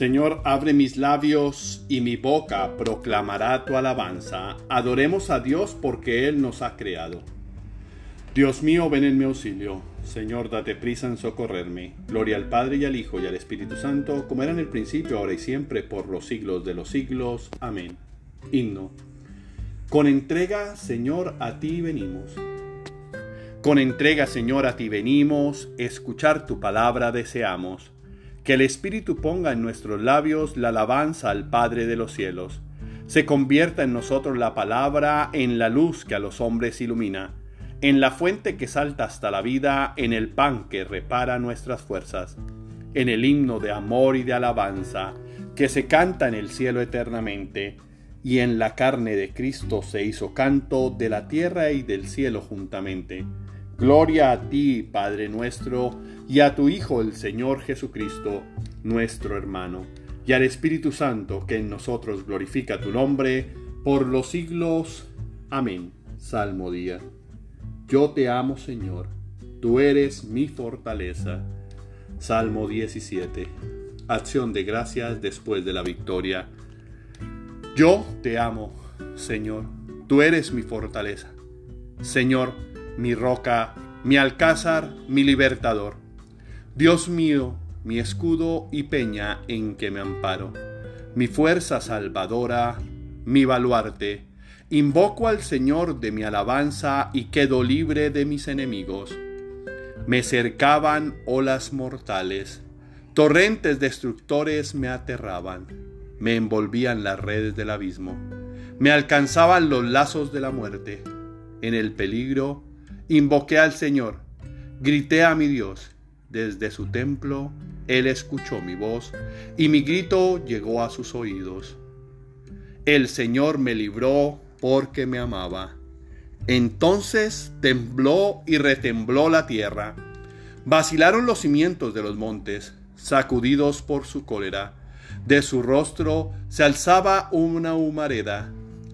Señor, abre mis labios y mi boca proclamará tu alabanza. Adoremos a Dios porque Él nos ha creado. Dios mío, ven en mi auxilio. Señor, date prisa en socorrerme. Gloria al Padre y al Hijo y al Espíritu Santo, como era en el principio, ahora y siempre, por los siglos de los siglos. Amén. Himno. Con entrega, Señor, a ti venimos. Con entrega, Señor, a ti venimos, escuchar tu palabra deseamos que el Espíritu ponga en nuestros labios la alabanza al Padre de los cielos. Se convierta en nosotros la palabra en la luz que a los hombres ilumina, en la fuente que salta hasta la vida, en el pan que repara nuestras fuerzas, en el himno de amor y de alabanza que se canta en el cielo eternamente, y en la carne de Cristo se hizo canto de la tierra y del cielo juntamente. Gloria a ti, Padre nuestro, y a tu Hijo el Señor Jesucristo, nuestro hermano, y al Espíritu Santo, que en nosotros glorifica tu nombre, por los siglos. Amén. Salmo día. Yo te amo, Señor, tú eres mi fortaleza. Salmo 17. Acción de gracias después de la victoria. Yo te amo, Señor, tú eres mi fortaleza. Señor, mi roca, mi alcázar, mi libertador. Dios mío, mi escudo y peña en que me amparo, mi fuerza salvadora, mi baluarte. Invoco al Señor de mi alabanza y quedo libre de mis enemigos. Me cercaban olas mortales, torrentes destructores me aterraban, me envolvían las redes del abismo, me alcanzaban los lazos de la muerte. En el peligro, invoqué al Señor, grité a mi Dios desde su templo, Él escuchó mi voz y mi grito llegó a sus oídos. El Señor me libró porque me amaba. Entonces tembló y retembló la tierra. Vacilaron los cimientos de los montes, sacudidos por su cólera. De su rostro se alzaba una humareda,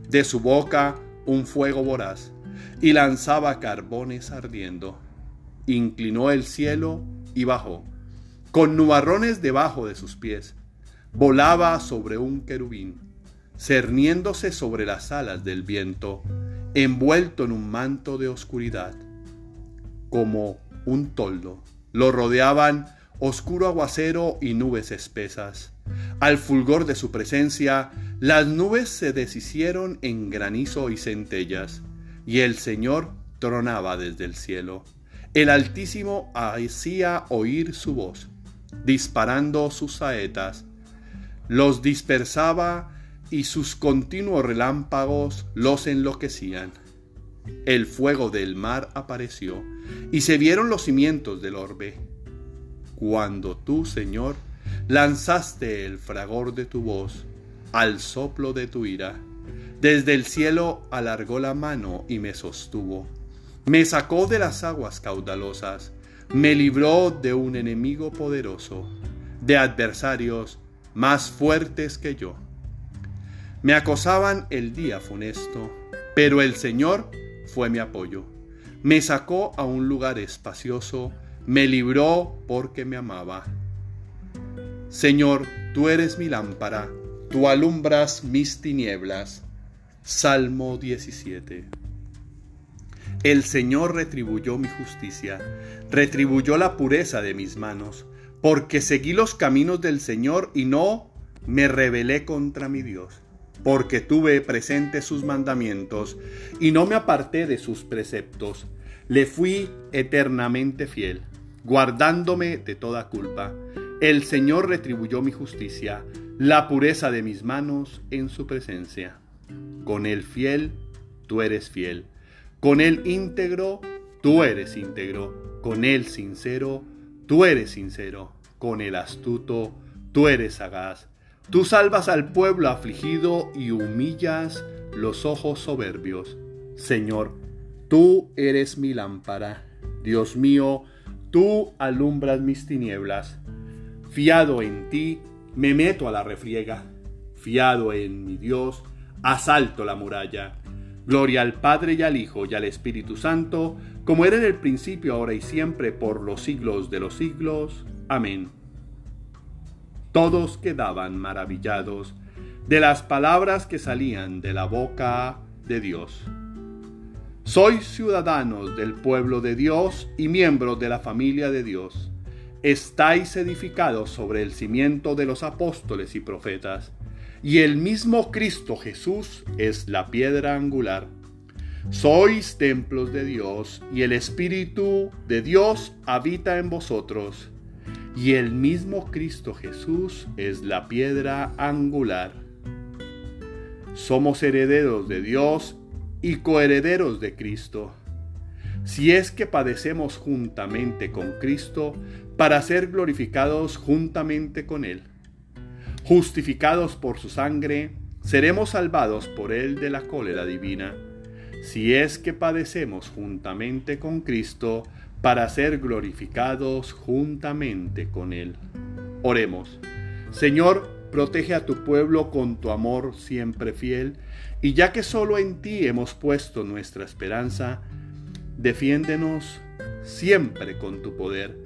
de su boca un fuego voraz, y lanzaba carbones ardiendo. Inclinó el cielo y bajó, con nubarrones debajo de sus pies. Volaba sobre un querubín, cerniéndose sobre las alas del viento, envuelto en un manto de oscuridad. Como un toldo, lo rodeaban oscuro aguacero y nubes espesas. Al fulgor de su presencia, las nubes se deshicieron en granizo y centellas, y el Señor tronaba desde el cielo. El Altísimo hacía oír su voz, disparando sus saetas, los dispersaba y sus continuos relámpagos los enloquecían. El fuego del mar apareció y se vieron los cimientos del orbe. Cuando tú, Señor, lanzaste el fragor de tu voz al soplo de tu ira, desde el cielo alargó la mano y me sostuvo me sacó de las aguas caudalosas, me libró de un enemigo poderoso, de adversarios más fuertes que yo. Me acosaban el día funesto, pero el Señor fue mi apoyo. Me sacó a un lugar espacioso, me libró porque me amaba. Señor, tú eres mi lámpara, tú alumbras mis tinieblas. Salmo 17. El Señor retribuyó mi justicia, retribuyó la pureza de mis manos, porque seguí los caminos del Señor y no me rebelé contra mi Dios, porque tuve presente sus mandamientos y no me aparté de sus preceptos. Le fui eternamente fiel, guardándome de toda culpa. El Señor retribuyó mi justicia, la pureza de mis manos en su presencia. Con el fiel, tú eres fiel con el íntegro, tú eres íntegro. Con el sincero, tú eres sincero. Con el astuto, tú eres sagaz. Tú salvas al pueblo afligido y humillas los ojos soberbios. Señor, tú eres mi lámpara. Dios mío, tú alumbras mis tinieblas. Fiado en ti, me meto a la refriega. Fiado en mi Dios, asalto la muralla. Gloria al Padre y al Hijo y al Espíritu Santo, como era en el principio, ahora y siempre, por los siglos de los siglos. Amén. Todos quedaban maravillados de las palabras que salían de la boca de Dios. Sois ciudadanos del pueblo de Dios y miembros de la familia de Dios. Estáis edificados sobre el cimiento de los apóstoles y profetas y el mismo Cristo Jesús es la piedra angular. Sois templos de Dios y el Espíritu de Dios habita en vosotros. Y el mismo Cristo Jesús es la piedra angular. Somos herederos de Dios y coherederos de Cristo. Si es que padecemos juntamente con Cristo para ser glorificados juntamente con Él justificados por su sangre, seremos salvados por él de la cólera divina, si es que padecemos juntamente con Cristo para ser glorificados juntamente con él. Oremos. Señor, protege a tu pueblo con tu amor siempre fiel, y ya que solo en ti hemos puesto nuestra esperanza, defiéndenos siempre con tu poder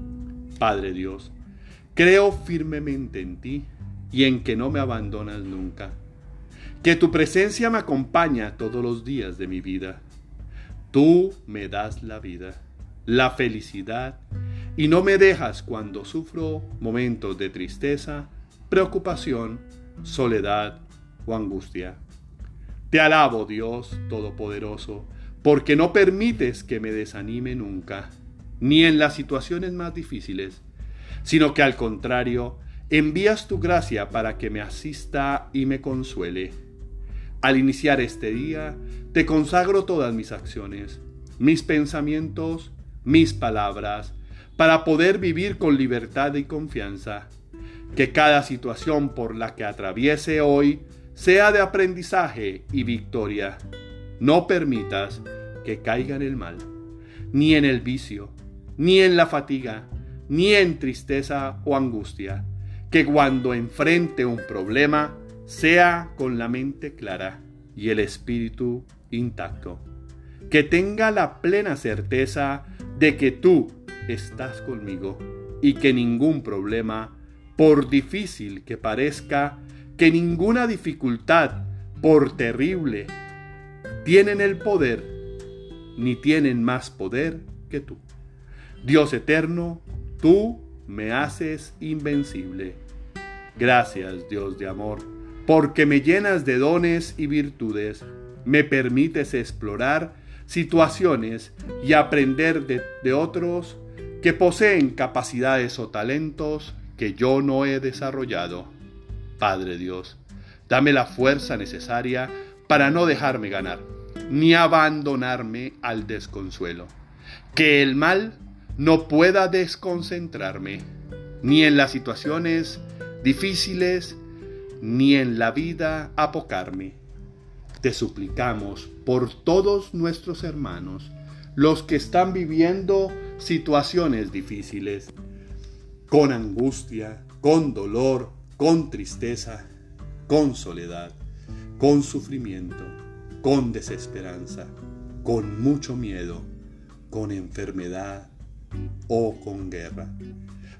Padre Dios, creo firmemente en ti y en que no me abandonas nunca. Que tu presencia me acompaña todos los días de mi vida. Tú me das la vida, la felicidad, y no me dejas cuando sufro momentos de tristeza, preocupación, soledad o angustia. Te alabo, Dios Todopoderoso, porque no permites que me desanime nunca ni en las situaciones más difíciles, sino que al contrario, envías tu gracia para que me asista y me consuele. Al iniciar este día, te consagro todas mis acciones, mis pensamientos, mis palabras, para poder vivir con libertad y confianza. Que cada situación por la que atraviese hoy sea de aprendizaje y victoria. No permitas que caiga en el mal, ni en el vicio, ni en la fatiga, ni en tristeza o angustia, que cuando enfrente un problema sea con la mente clara y el espíritu intacto, que tenga la plena certeza de que tú estás conmigo y que ningún problema, por difícil que parezca, que ninguna dificultad, por terrible, tienen el poder, ni tienen más poder que tú. Dios eterno, tú me haces invencible. Gracias, Dios de amor, porque me llenas de dones y virtudes, me permites explorar situaciones y aprender de, otros que poseen capacidades o talentos que yo no he desarrollado. Padre Dios, dame la fuerza necesaria para no dejarme ganar, ni abandonarme al desconsuelo. Que el mal no pueda desconcentrarme ni en las situaciones difíciles, ni en la vida apocarme. Te suplicamos por todos nuestros hermanos, los que están viviendo situaciones difíciles, con angustia, con dolor, con tristeza, con soledad, con sufrimiento, con desesperanza, con mucho miedo, con enfermedad, o con guerra,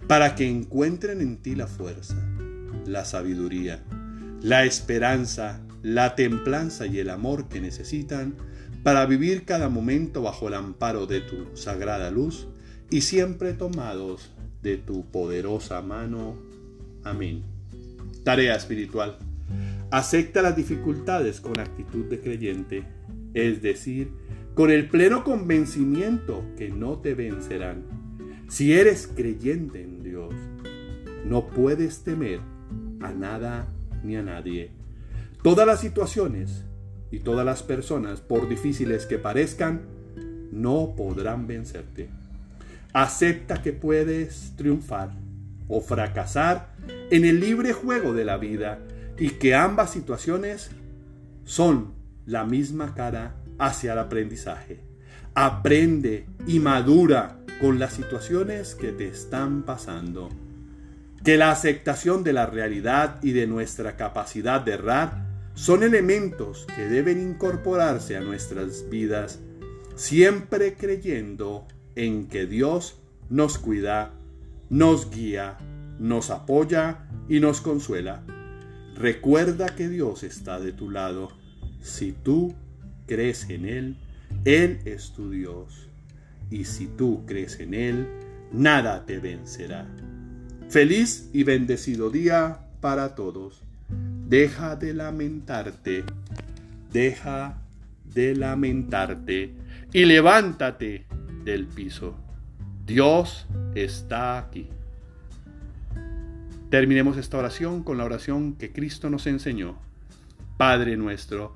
para que encuentren en ti la fuerza, la sabiduría, la esperanza, la templanza y el amor que necesitan para vivir cada momento bajo el amparo de tu sagrada luz y siempre tomados de tu poderosa mano. Amén. Tarea espiritual. Acepta las dificultades con actitud de creyente, es decir, con el pleno convencimiento que no te vencerán. Si eres creyente en Dios, no puedes temer a nada ni a nadie. Todas las situaciones y todas las personas, por difíciles que parezcan, no podrán vencerte. Acepta que puedes triunfar o fracasar en el libre juego de la vida y que ambas situaciones son la misma cara hacia el aprendizaje. Aprende y madura con las situaciones que te están pasando. Que la aceptación de la realidad y de nuestra capacidad de errar son elementos que deben incorporarse a nuestras vidas, siempre creyendo en que Dios nos cuida, nos guía, nos apoya y nos consuela. Recuerda que Dios está de tu lado. Si tú crees en Él, Él es tu Dios. Y si tú crees en Él, nada te vencerá. Feliz y bendecido día para todos. Deja de lamentarte, deja de lamentarte y levántate del piso. Dios está aquí. Terminemos esta oración con la oración que Cristo nos enseñó. Padre nuestro,